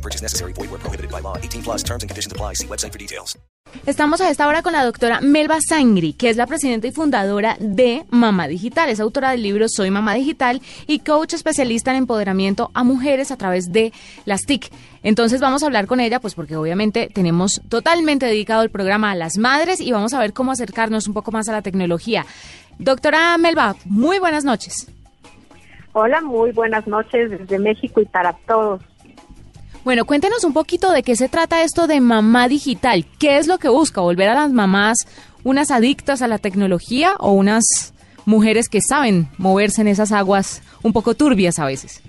No purchase necessary. Void where prohibited by law. 18 plus terms and conditions apply. See website for details. Estamos a esta hora con la doctora Melba Sangri, que es la presidenta y fundadora de Mamá Digital. Es autora del libro Soy Mamá Digital y coach especialista en empoderamiento a mujeres a través de las TIC. Entonces vamos a hablar con ella, pues porque obviamente tenemos totalmente dedicado el programa a las madres y vamos a ver cómo acercarnos un poco más a la tecnología. Doctora Melba, muy buenas noches. Hola, muy buenas noches desde México y para todos. Bueno, cuéntenos un poquito de qué se trata esto de mamá digital. ¿Qué es lo que busca? ¿Volver a las mamás unas adictas a la tecnología o unas mujeres que saben moverse en esas aguas un poco turbias a veces?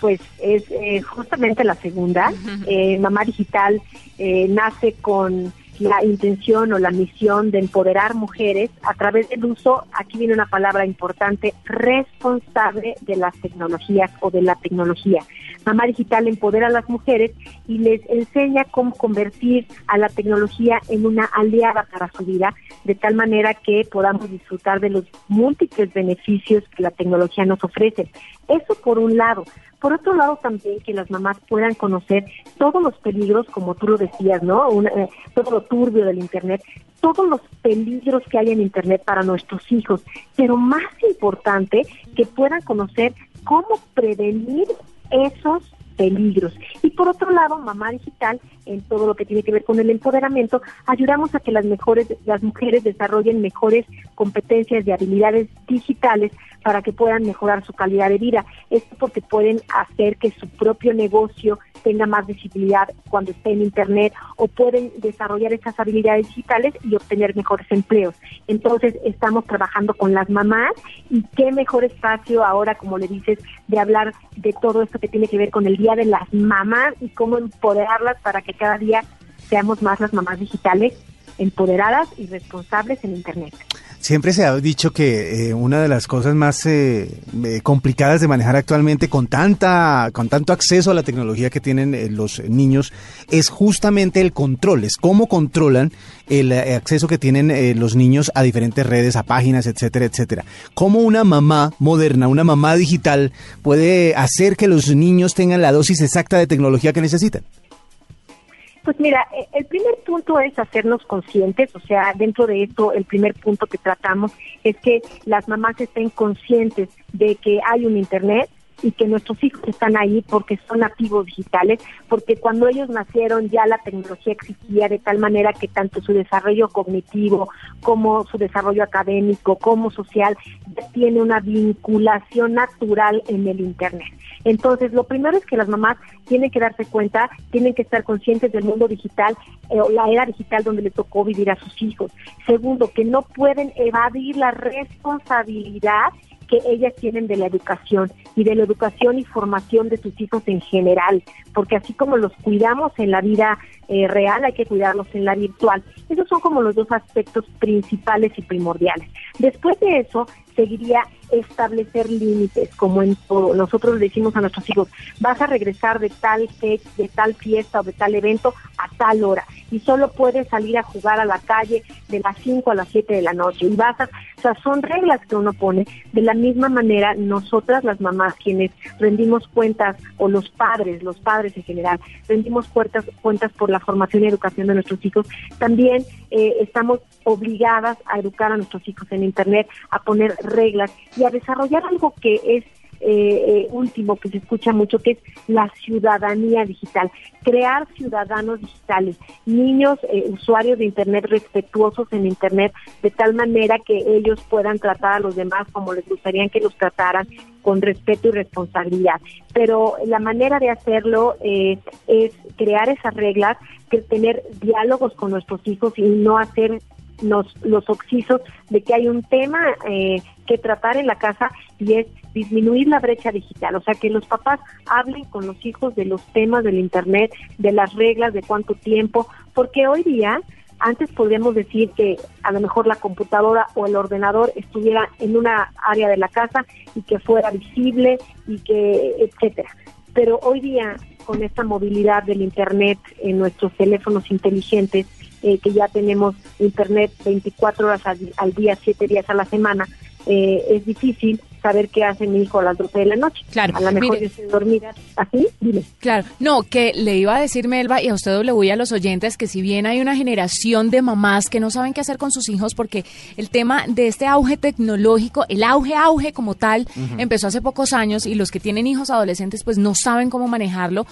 Pues es eh, justamente la segunda. Eh, mamá digital eh, nace con la intención o la misión de empoderar mujeres a través del uso, aquí viene una palabra importante, responsable de las tecnologías o de la tecnología. Mamá Digital empodera a las mujeres y les enseña cómo convertir a la tecnología en una aliada para su vida, de tal manera que podamos disfrutar de los múltiples beneficios que la tecnología nos ofrece. Eso por un lado. Por otro lado, también que las mamás puedan conocer todos los peligros, como tú lo decías, ¿no? eh, todo lo turbio del Internet, todos los peligros que hay en Internet para nuestros hijos, pero más importante, que puedan conocer cómo prevenir esos peligros. Y por otro lado, Mamá Digital, en todo lo que tiene que ver con el empoderamiento, ayudamos a que las mejores, las mujeres desarrollen mejores competencias y habilidades digitales para que puedan mejorar su calidad de vida. Esto porque pueden hacer que su propio negocio tenga más visibilidad cuando esté en Internet o pueden desarrollar esas habilidades digitales y obtener mejores empleos. Entonces, estamos trabajando con las mamás y qué mejor espacio ahora, como le dices, de hablar de todo esto que tiene que ver con el Día de las Mamás y cómo empoderarlas para que cada día seamos más las mamás digitales empoderadas y responsables en Internet. Siempre se ha dicho que eh, una de las cosas más eh, eh, complicadas de manejar actualmente con tanta con tanto acceso a la tecnología que tienen eh, los niños es justamente el control, es cómo controlan el acceso que tienen los niños a diferentes redes, a páginas, etcétera, etcétera. Cómo una mamá moderna, una mamá digital puede hacer que los niños tengan la dosis exacta de tecnología que necesitan. Pues mira, eh, el primer punto es hacernos conscientes, o sea, dentro de esto el primer punto que tratamos es que las mamás estén conscientes de que hay un Internet y que nuestros hijos están ahí porque son nativos digitales, porque cuando ellos nacieron ya la tecnología existía de tal manera que tanto su desarrollo cognitivo como su desarrollo académico como social tiene una vinculación natural en el Internet. Entonces, lo primero es que las mamás tienen que darse cuenta, tienen que estar conscientes del mundo digital, eh, la era digital donde les tocó vivir a sus hijos. Segundo, que no pueden evadir la responsabilidad que ellas tienen de la educación y de la educación y formación de sus hijos en general, porque así como los cuidamos en la vida eh, real, hay que cuidarlos en la virtual. Esos son como los dos aspectos principales y primordiales. Después de eso, seguiría establecer límites, como en todo. Nosotros le decimos a nuestros hijos, vas a regresar de tal fe- de tal fiesta o de tal evento a tal hora y solo puedes salir a jugar a la calle de las 5 a las 7 de la noche y vas a, o sea, son reglas que uno pone. De la misma manera, nosotras las mamás, quienes rendimos cuentas, o los padres, los padres en general, rendimos cuentas, cuentas por la formación y educación de nuestros hijos, también eh, estamos obligadas a educar a nuestros hijos en Internet, a poner reglas y a desarrollar algo que es eh, eh, último que se escucha mucho, que es la ciudadanía digital. Crear ciudadanos digitales, niños eh, usuarios de Internet respetuosos en Internet, de tal manera que ellos puedan tratar a los demás como les gustaría que los trataran, con respeto y responsabilidad. Pero la manera de hacerlo eh, es crear esas reglas, que tener diálogos con nuestros hijos y no hacer los, los oxisos de que hay un tema eh, que tratar en la casa y es disminuir la brecha digital, o sea, que los papás hablen con los hijos de los temas del Internet, de las reglas, de cuánto tiempo, porque hoy día antes podríamos decir que a lo mejor la computadora o el ordenador estuviera en una área de la casa y que fuera visible y que etcétera. Pero hoy día con esta movilidad del internet en nuestros teléfonos inteligentes eh, que ya tenemos internet 24 horas al, día, 7 días a la semana, eh, es difícil saber qué hace mi hijo a las 12 de la noche. Claro. A lo mejor yo estoy dormida así, dime. Claro, no, que le iba a decir Melba y a usted le voy a los oyentes que si bien hay una generación de mamás que no saben qué hacer con sus hijos porque el tema de este auge tecnológico, el auge, auge como tal, empezó hace pocos años y los que tienen hijos adolescentes pues no saben cómo manejarlo.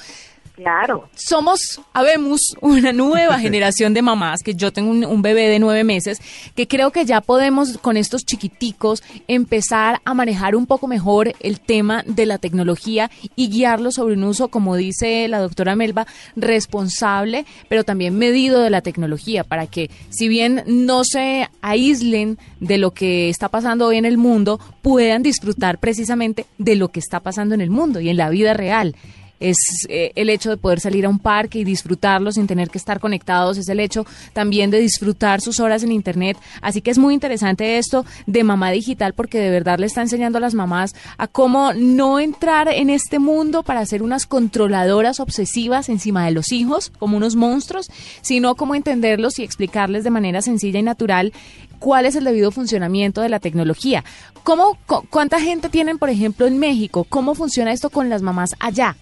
Claro. Somos, habemos una nueva generación de mamás, que yo tengo un, bebé de nueve meses, que creo que ya podemos con estos chiquiticos empezar a manejar un poco mejor el tema de la tecnología y guiarlos sobre un uso, como dice la doctora Melba, responsable, pero también medido de la tecnología, para que si bien no se aíslen de lo que está pasando hoy en el mundo, puedan disfrutar precisamente de lo que está pasando en el mundo y en la vida real es eh, el hecho de poder salir a un parque y disfrutarlo sin tener que estar conectados, es el hecho también de disfrutar sus horas en Internet. Así que es muy interesante esto de mamá digital porque de verdad le está enseñando a las mamás a cómo no entrar en este mundo para ser unas controladoras obsesivas encima de los hijos, como unos monstruos, sino cómo entenderlos y explicarles de manera sencilla y natural cuál es el debido funcionamiento de la tecnología. ¿Cómo, ¿Cuánta gente tienen, por ejemplo, en México? ¿Cómo funciona esto con las mamás allá?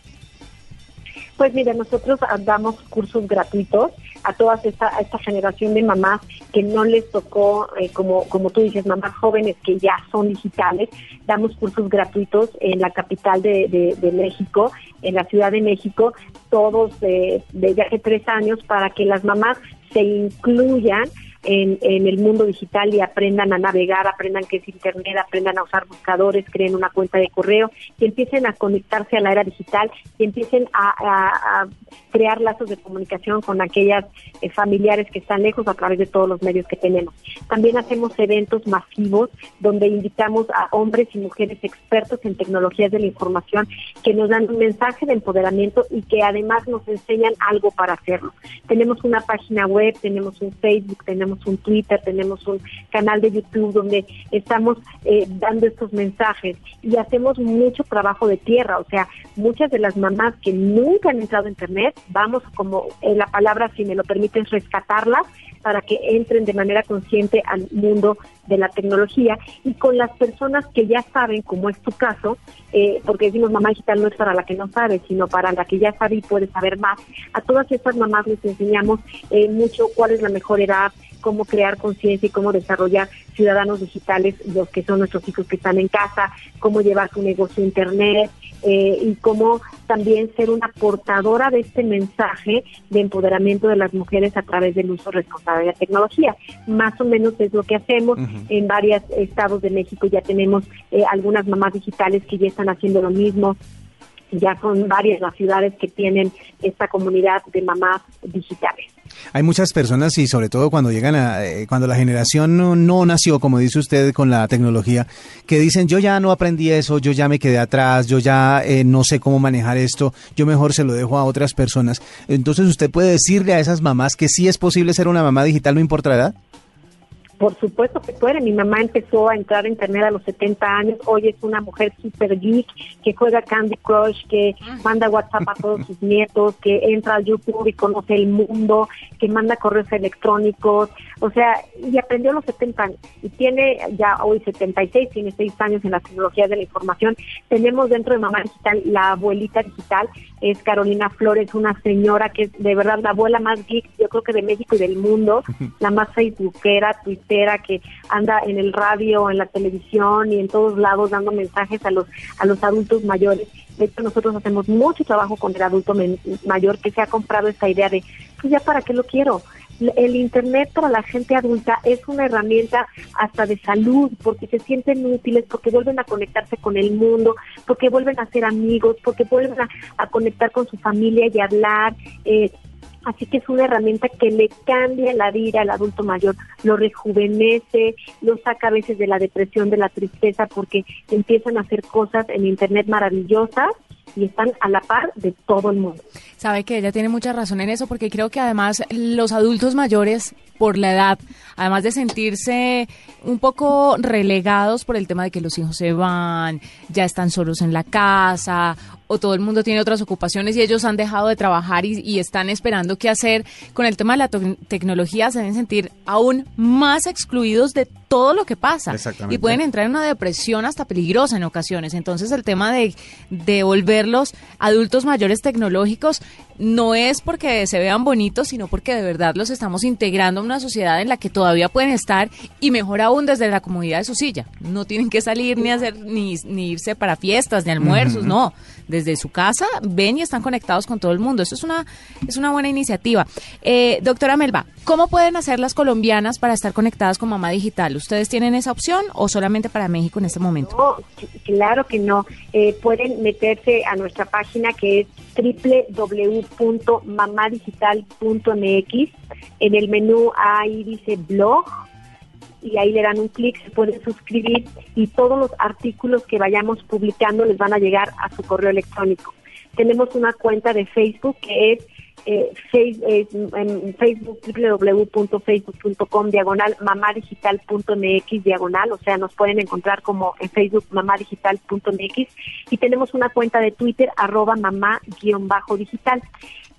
Pues mira, nosotros damos cursos gratuitos a toda esta, esta generación de mamás que no les tocó, eh, como, como tú dices, mamás jóvenes que ya son digitales. Damos cursos gratuitos en la capital de, de, México, en la Ciudad de México, todos desde hace tres años para que las mamás se incluyan en, el mundo digital y aprendan a navegar, aprendan qué es Internet, aprendan a usar buscadores, creen una cuenta de correo y empiecen a conectarse a la era digital y empiecen a, crear lazos de comunicación con aquellas eh, familiares que están lejos a través de todos los medios que tenemos. También hacemos eventos masivos donde invitamos a hombres y mujeres expertos en tecnologías de la información que nos dan un mensaje de empoderamiento y que además nos enseñan algo para hacerlo. Tenemos una página web, tenemos un Facebook, tenemos un Twitter, tenemos un canal de YouTube donde estamos eh, dando estos mensajes y hacemos mucho trabajo de tierra, o sea, muchas de las mamás que nunca han entrado a Internet, vamos como en la palabra, si me lo permiten, rescatarlas para que entren de manera consciente al mundo de la tecnología y con las personas que ya saben, como es tu caso, eh, porque decimos mamá digital no es para la que no sabe, sino para la que ya sabe y puede saber más. A todas estas mamás les enseñamos eh, mucho cuál es la mejor edad, cómo crear conciencia y cómo desarrollar ciudadanos digitales, los que son nuestros hijos que están en casa, cómo llevar su negocio a Internet eh, y cómo también ser una portadora de este mensaje de empoderamiento de las mujeres a través del uso responsable de la tecnología. Más o menos es lo que hacemos. En varios estados de México ya tenemos eh, algunas mamás digitales que ya están haciendo lo mismo ya son varias las ciudades que tienen esta comunidad de mamás digitales. Hay muchas personas y sobre todo cuando llegan a, eh, cuando la generación no, nació, como dice usted, con la tecnología, que dicen yo ya no aprendí eso, yo ya me quedé atrás, yo ya eh, no sé cómo manejar esto, yo mejor se lo dejo a otras personas. Entonces usted puede decirle a esas mamás que sí es posible ser una mamá digital, no importa la edad. Por supuesto que puede. Mi mamá empezó a entrar a internet a los 70 años. Hoy es una mujer super geek que juega Candy Crush, que manda WhatsApp a todos sus nietos, que entra a YouTube y conoce el mundo, que manda correos electrónicos. O sea, y aprendió a los 70 años. Y tiene ya hoy 76, tiene 6 años en la tecnología de la información. Tenemos dentro de Mamá Digital la abuelita digital, es Carolina Flores, una señora que es de verdad la abuela más geek, yo creo que de México y del mundo, la más facebookera, que anda en el radio, en la televisión y en todos lados dando mensajes a los a los adultos mayores. De hecho, nosotros hacemos mucho trabajo con el adulto mayor que se ha comprado esta idea de, pues ya para qué lo quiero. El Internet para la gente adulta es una herramienta hasta de salud, porque se sienten útiles, porque vuelven a conectarse con el mundo, porque vuelven a ser amigos, porque vuelven a, conectar con su familia y hablar. Eh, Así que es una herramienta que le cambia la vida al adulto mayor, lo rejuvenece, lo saca a veces de la depresión, de la tristeza, porque empiezan a hacer cosas en Internet maravillosas y están a la par de todo el mundo. Sabe que ella tiene mucha razón en eso porque creo que además los adultos mayores por la edad, además de sentirse un poco relegados por el tema de que los hijos se van, ya están solos en la casa o todo el mundo tiene otras ocupaciones y ellos han dejado de trabajar y, están esperando qué hacer con el tema de la tecnología, se deben sentir aún más excluidos de todo lo que pasa y pueden entrar en una depresión hasta peligrosa en ocasiones. Entonces el tema de, de volverlos adultos mayores tecnológicos no es porque se vean bonitos, sino porque de verdad los estamos integrando a una sociedad en la que todavía pueden estar y mejor aún desde la comodidad de su silla. No tienen que salir ni hacer ni, irse para fiestas ni almuerzos, no desde su casa ven y están conectados con todo el mundo. Eso es una, es una buena iniciativa. Eh, doctora Melba, ¿cómo pueden hacer las colombianas para estar conectadas con Mamá Digital? ¿Ustedes tienen esa opción o solamente para México en este momento? No, claro que no. Eh, pueden meterse a nuestra página que es www.mamadigital.mx. En el menú ahí dice blog y ahí le dan un clic, se pueden suscribir y todos los artículos que vayamos publicando les van a llegar a su correo electrónico. Tenemos una cuenta de Facebook que es eh, en Facebook www.facebook.com diagonal mamadigital.mx diagonal, o sea, nos pueden encontrar como en Facebook mamadigital.mx y tenemos una cuenta de Twitter arroba mamá-digital.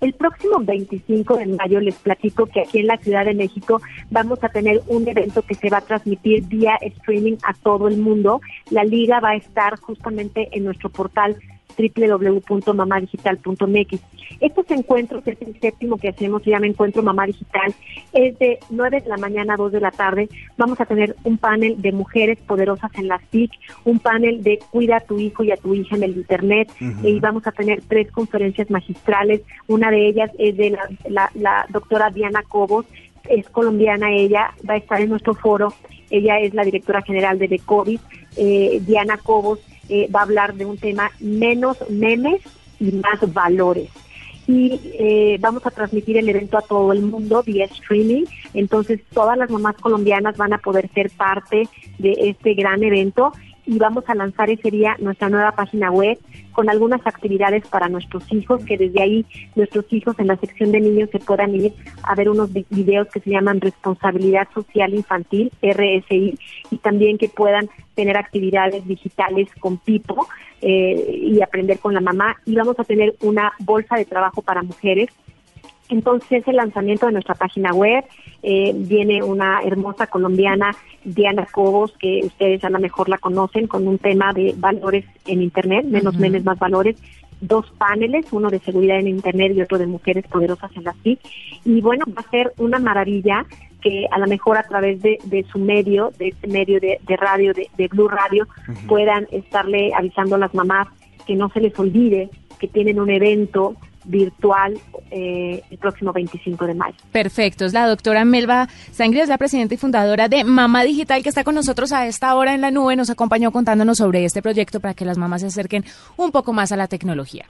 El próximo 25 de mayo les platico que aquí en la Ciudad de México vamos a tener un evento que se va a transmitir vía streaming a todo el mundo. La liga va a estar justamente en nuestro portal www.mamadigital.mx. Estos encuentros, es el séptimo que hacemos, se llama Encuentro Mamá Digital, es de 9 de la mañana a 2 de la tarde. Vamos a tener un panel de mujeres poderosas en las TIC, un panel de cuida a tu hijo y a tu hija en el Internet, y vamos a tener tres conferencias magistrales. Una de ellas es de la, doctora Diana Cobos, es colombiana ella, va a estar en nuestro foro. Ella es la directora general de COVID. Eh, Diana Cobos eh, va a hablar de un tema menos memes y más valores. Y eh, vamos a transmitir el evento a todo el mundo vía streaming. Entonces todas las mamás colombianas van a poder ser parte de este gran evento y vamos a lanzar ese día nuestra nueva página web con algunas actividades para nuestros hijos, que desde ahí nuestros hijos en la sección de niños se puedan ir a ver unos videos que se llaman Responsabilidad Social Infantil, RSI, y también que puedan tener actividades digitales con Pipo eh, y aprender con la mamá. Y vamos a tener una bolsa de trabajo para mujeres entonces, el lanzamiento de nuestra página web eh, viene una hermosa colombiana, Diana Cobos, que ustedes a lo mejor la conocen, con un tema de valores en Internet, menos memes, más valores, dos paneles, uno de seguridad en Internet y otro de mujeres poderosas en la TIC. Y bueno, va a ser una maravilla que a lo mejor a través de, su medio, de este medio de, radio, de, Blue Radio, puedan estarle avisando a las mamás que no se les olvide que tienen un evento virtual eh, el próximo 25 de mayo. Perfecto, es la doctora Melba Sangre, es la presidenta y fundadora de Mamá Digital, que está con nosotros a esta hora en la nube, nos acompañó contándonos sobre este proyecto para que las mamás se acerquen un poco más a la tecnología.